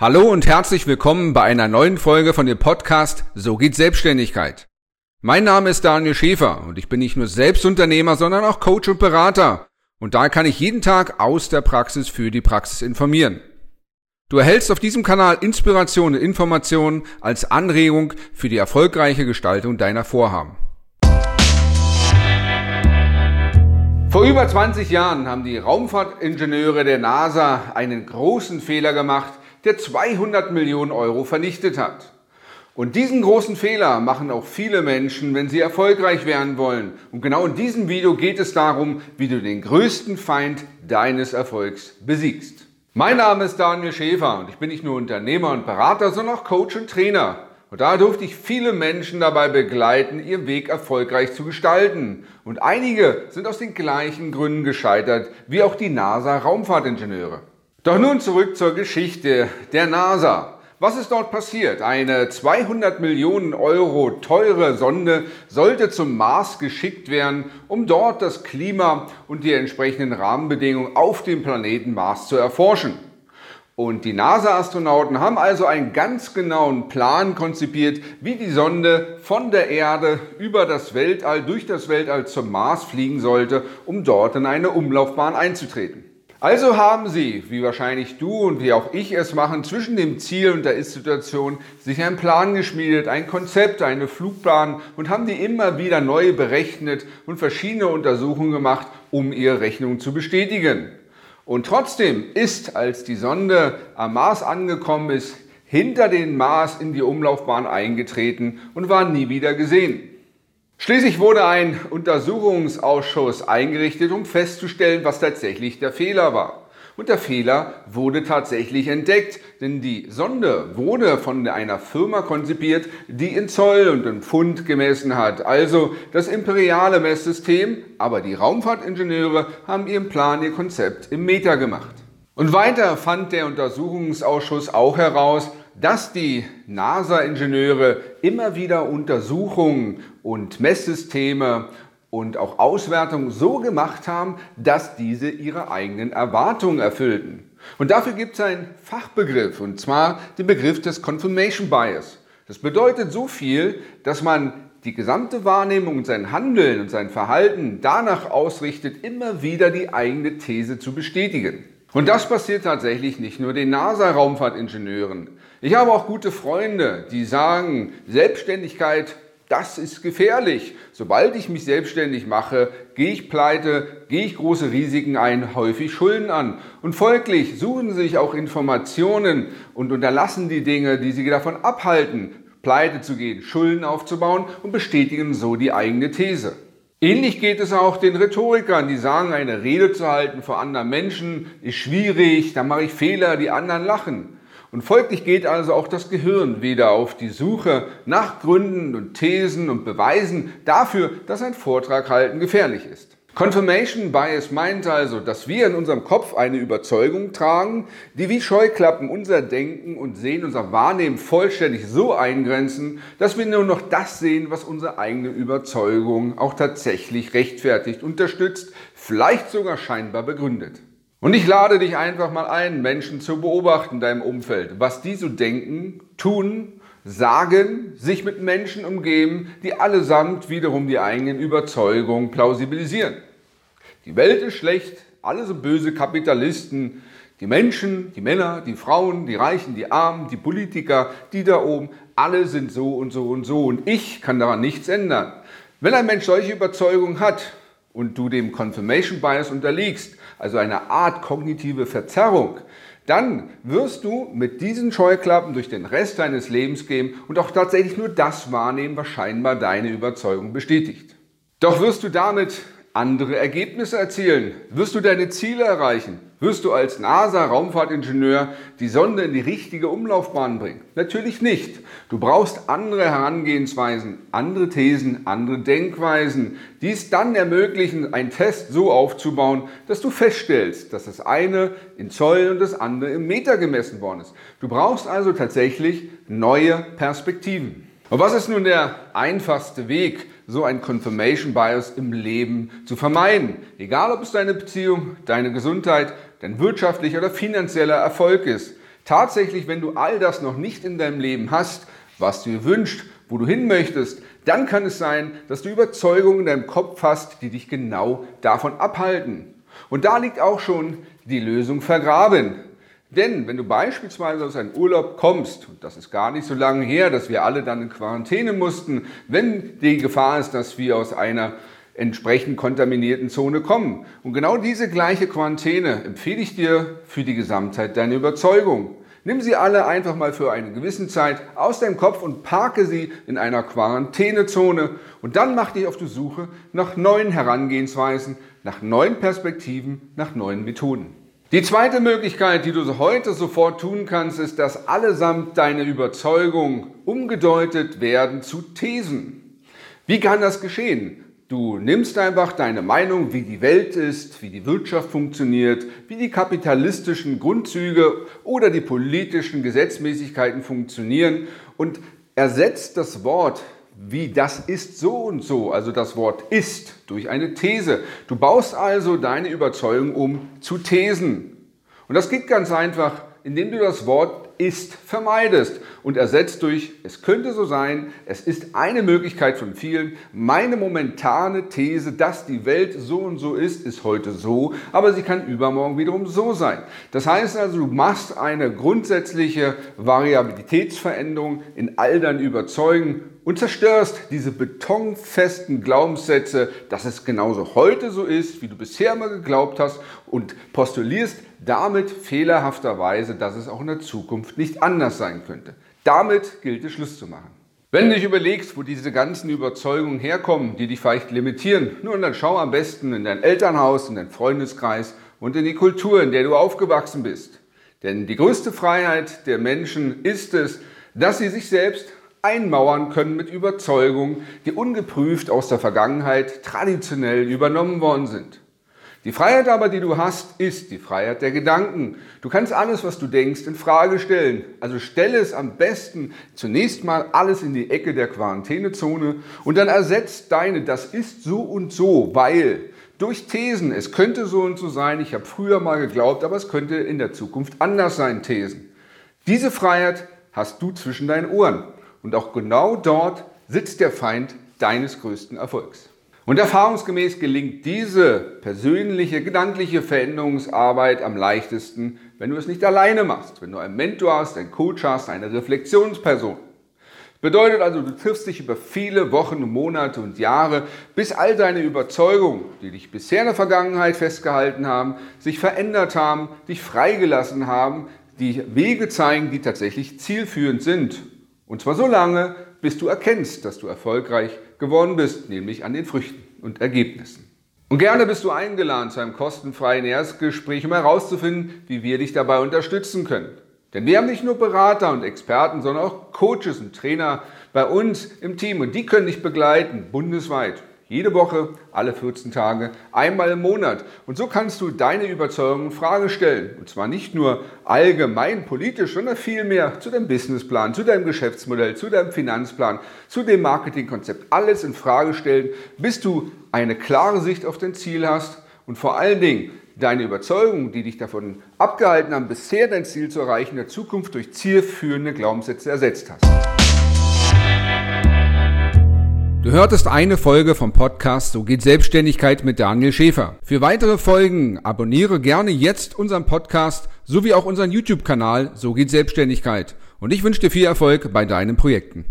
Hallo und herzlich willkommen bei einer neuen Folge von dem Podcast So geht Selbstständigkeit. Mein Name ist Daniel Schäfer und ich bin nicht nur Selbstunternehmer, sondern auch Coach und Berater. Und da kann ich jeden Tag aus der Praxis für die Praxis informieren. Du erhältst auf diesem Kanal Inspiration und Informationen als Anregung für die erfolgreiche Gestaltung deiner Vorhaben. Vor über 20 Jahren haben die Raumfahrtingenieure der NASA einen großen Fehler gemacht, der 200 Millionen Euro vernichtet hat. Und diesen großen Fehler machen auch viele Menschen, wenn sie erfolgreich werden wollen. Und genau in diesem Video geht es darum, wie du den größten Feind deines Erfolgs besiegst. Mein Name ist Daniel Schäfer und ich bin nicht nur Unternehmer und Berater, sondern auch Coach und Trainer. Und da durfte ich viele Menschen dabei begleiten, ihren Weg erfolgreich zu gestalten. Und einige sind aus den gleichen Gründen gescheitert wie auch die NASA-Raumfahrtingenieure. Doch nun zurück zur Geschichte der NASA. Was ist dort passiert? Eine 200 Millionen Euro teure Sonde sollte zum Mars geschickt werden, um dort das Klima und die entsprechenden Rahmenbedingungen auf dem Planeten Mars zu erforschen. Und die NASA-Astronauten haben also einen ganz genauen Plan konzipiert, wie die Sonde von der Erde über das Weltall, durch das Weltall zum Mars fliegen sollte, um dort in eine Umlaufbahn einzutreten. Also haben Sie, wie wahrscheinlich du und wie auch ich es machen, zwischen dem Ziel und der Ist-Situation sich einen Plan geschmiedet, ein Konzept, eine Flugplan und haben die immer wieder neu berechnet und verschiedene Untersuchungen gemacht, um ihre Rechnung zu bestätigen. Und trotzdem ist, als die Sonde am Mars angekommen ist, hinter den Mars in die Umlaufbahn eingetreten und war nie wieder gesehen. Schließlich wurde ein Untersuchungsausschuss eingerichtet, um festzustellen, was tatsächlich der Fehler war. Und der Fehler wurde tatsächlich entdeckt, denn die Sonde wurde von einer Firma konzipiert, die in Zoll und in Pfund gemessen hat, also das imperiale Messsystem, aber die Raumfahrtingenieure haben ihren Plan, ihr Konzept im Meter gemacht. Und weiter fand der Untersuchungsausschuss auch heraus, dass die NASA-Ingenieure immer wieder Untersuchungen und Messsysteme und auch Auswertungen so gemacht haben, dass diese ihre eigenen Erwartungen erfüllten. Und dafür gibt es einen Fachbegriff, und zwar den Begriff des Confirmation Bias. Das bedeutet so viel, dass man die gesamte Wahrnehmung und sein Handeln und sein Verhalten danach ausrichtet, immer wieder die eigene These zu bestätigen. Und das passiert tatsächlich nicht nur den NASA-Raumfahrtingenieuren. Ich habe auch gute Freunde, die sagen, Selbstständigkeit, das ist gefährlich. Sobald ich mich selbstständig mache, gehe ich pleite, gehe ich große Risiken ein, häufig Schulden an. Und folglich suchen sie sich auch Informationen und unterlassen die Dinge, die sie davon abhalten, pleite zu gehen, Schulden aufzubauen und bestätigen so die eigene These. Ähnlich geht es auch den Rhetorikern, die sagen, eine Rede zu halten vor anderen Menschen ist schwierig, da mache ich Fehler, die anderen lachen. Und folglich geht also auch das Gehirn wieder auf die Suche nach Gründen und Thesen und Beweisen dafür, dass ein Vortrag halten gefährlich ist. Confirmation Bias meint also, dass wir in unserem Kopf eine Überzeugung tragen, die wie Scheuklappen unser Denken und Sehen, unser Wahrnehmen vollständig so eingrenzen, dass wir nur noch das sehen, was unsere eigene Überzeugung auch tatsächlich rechtfertigt, unterstützt, vielleicht sogar scheinbar begründet. Und ich lade dich einfach mal ein, Menschen zu beobachten in deinem Umfeld, was die so denken, tun sagen, sich mit Menschen umgeben, die allesamt wiederum die eigenen Überzeugungen plausibilisieren. Die Welt ist schlecht, alle sind böse Kapitalisten, die Menschen, die Männer, die Frauen, die Reichen, die Armen, die Politiker, die da oben, alle sind so und so und so und ich kann daran nichts ändern. Wenn ein Mensch solche Überzeugungen hat und du dem Confirmation Bias unterliegst, also eine Art kognitive Verzerrung, dann wirst du mit diesen Scheuklappen durch den Rest deines Lebens gehen und auch tatsächlich nur das wahrnehmen, was scheinbar deine Überzeugung bestätigt. Doch wirst du damit andere Ergebnisse erzielen? Wirst du deine Ziele erreichen? Wirst du als NASA-Raumfahrtingenieur die Sonde in die richtige Umlaufbahn bringen? Natürlich nicht. Du brauchst andere Herangehensweisen, andere Thesen, andere Denkweisen, die es dann ermöglichen, einen Test so aufzubauen, dass du feststellst, dass das eine in Zoll und das andere im Meter gemessen worden ist. Du brauchst also tatsächlich neue Perspektiven. Und was ist nun der einfachste Weg, so ein Confirmation Bias im Leben zu vermeiden? Egal, ob es deine Beziehung, deine Gesundheit, dein wirtschaftlicher oder finanzieller Erfolg ist. Tatsächlich, wenn du all das noch nicht in deinem Leben hast, was du dir wünschst, wo du hin möchtest, dann kann es sein, dass du Überzeugungen in deinem Kopf hast, die dich genau davon abhalten. Und da liegt auch schon die Lösung vergraben. Denn wenn du beispielsweise aus einem Urlaub kommst, und das ist gar nicht so lange her, dass wir alle dann in Quarantäne mussten, wenn die Gefahr ist, dass wir aus einer entsprechend kontaminierten Zone kommen. Und genau diese gleiche Quarantäne empfehle ich dir für die Gesamtheit deiner Überzeugung. Nimm sie alle einfach mal für eine gewisse Zeit aus deinem Kopf und parke sie in einer Quarantänezone und dann mach dich auf die Suche nach neuen Herangehensweisen, nach neuen Perspektiven, nach neuen Methoden. Die zweite Möglichkeit, die du heute sofort tun kannst, ist, dass allesamt deine Überzeugungen umgedeutet werden zu Thesen. Wie kann das geschehen? Du nimmst einfach deine Meinung, wie die Welt ist, wie die Wirtschaft funktioniert, wie die kapitalistischen Grundzüge oder die politischen Gesetzmäßigkeiten funktionieren und ersetzt das Wort wie das ist so und so, also das Wort ist, durch eine These. Du baust also deine Überzeugung um zu Thesen. Und das geht ganz einfach, indem du das Wort ist vermeidest und ersetzt durch es könnte so sein, es ist eine Möglichkeit von vielen. Meine momentane These, dass die Welt so und so ist, ist heute so, aber sie kann übermorgen wiederum so sein. Das heißt also, du machst eine grundsätzliche Variabilitätsveränderung in all deinen Überzeugen und zerstörst diese betonfesten Glaubenssätze, dass es genauso heute so ist, wie du bisher mal geglaubt hast und postulierst damit fehlerhafterweise, dass es auch in der Zukunft nicht anders sein könnte. Damit gilt es Schluss zu machen. Wenn du dich überlegst, wo diese ganzen Überzeugungen herkommen, die dich vielleicht limitieren, nun dann schau am besten in dein Elternhaus, in deinen Freundeskreis und in die Kultur, in der du aufgewachsen bist. Denn die größte Freiheit der Menschen ist es, dass sie sich selbst einmauern können mit Überzeugungen, die ungeprüft aus der Vergangenheit traditionell übernommen worden sind. Die Freiheit aber, die du hast, ist die Freiheit der Gedanken. Du kannst alles, was du denkst, in Frage stellen. Also stelle es am besten zunächst mal alles in die Ecke der Quarantänezone und dann ersetzt deine, das ist so und so, weil durch Thesen, es könnte so und so sein, ich habe früher mal geglaubt, aber es könnte in der Zukunft anders sein, Thesen. Diese Freiheit hast du zwischen deinen Ohren. Und auch genau dort sitzt der Feind deines größten Erfolgs. Und erfahrungsgemäß gelingt diese persönliche, gedankliche Veränderungsarbeit am leichtesten, wenn du es nicht alleine machst, wenn du einen Mentor hast, einen Coach hast, eine Reflexionsperson. Bedeutet also, du triffst dich über viele Wochen, Monate und Jahre, bis all deine Überzeugungen, die dich bisher in der Vergangenheit festgehalten haben, sich verändert haben, dich freigelassen haben, die Wege zeigen, die tatsächlich zielführend sind. Und zwar so lange, bis du erkennst, dass du erfolgreich geworden bist, nämlich an den Früchten und Ergebnissen. Und gerne bist du eingeladen zu einem kostenfreien Erstgespräch, um herauszufinden, wie wir dich dabei unterstützen können. Denn wir haben nicht nur Berater und Experten, sondern auch Coaches und Trainer bei uns im Team und die können dich begleiten, bundesweit. Jede Woche, alle 14 Tage, einmal im Monat. Und so kannst du deine Überzeugungen in Frage stellen. Und zwar nicht nur allgemein politisch, sondern vielmehr zu deinem Businessplan, zu deinem Geschäftsmodell, zu deinem Finanzplan, zu dem Marketingkonzept. Alles in Frage stellen, bis du eine klare Sicht auf dein Ziel hast und vor allen Dingen deine Überzeugungen, die dich davon abgehalten haben, bisher dein Ziel zu erreichen, in der Zukunft durch zielführende Glaubenssätze ersetzt hast. Du hörtest eine Folge vom Podcast So geht Selbstständigkeit mit Daniel Schäfer. Für weitere Folgen abonniere gerne jetzt unseren Podcast sowie auch unseren YouTube-Kanal So geht Selbstständigkeit. Und ich wünsche dir viel Erfolg bei deinen Projekten.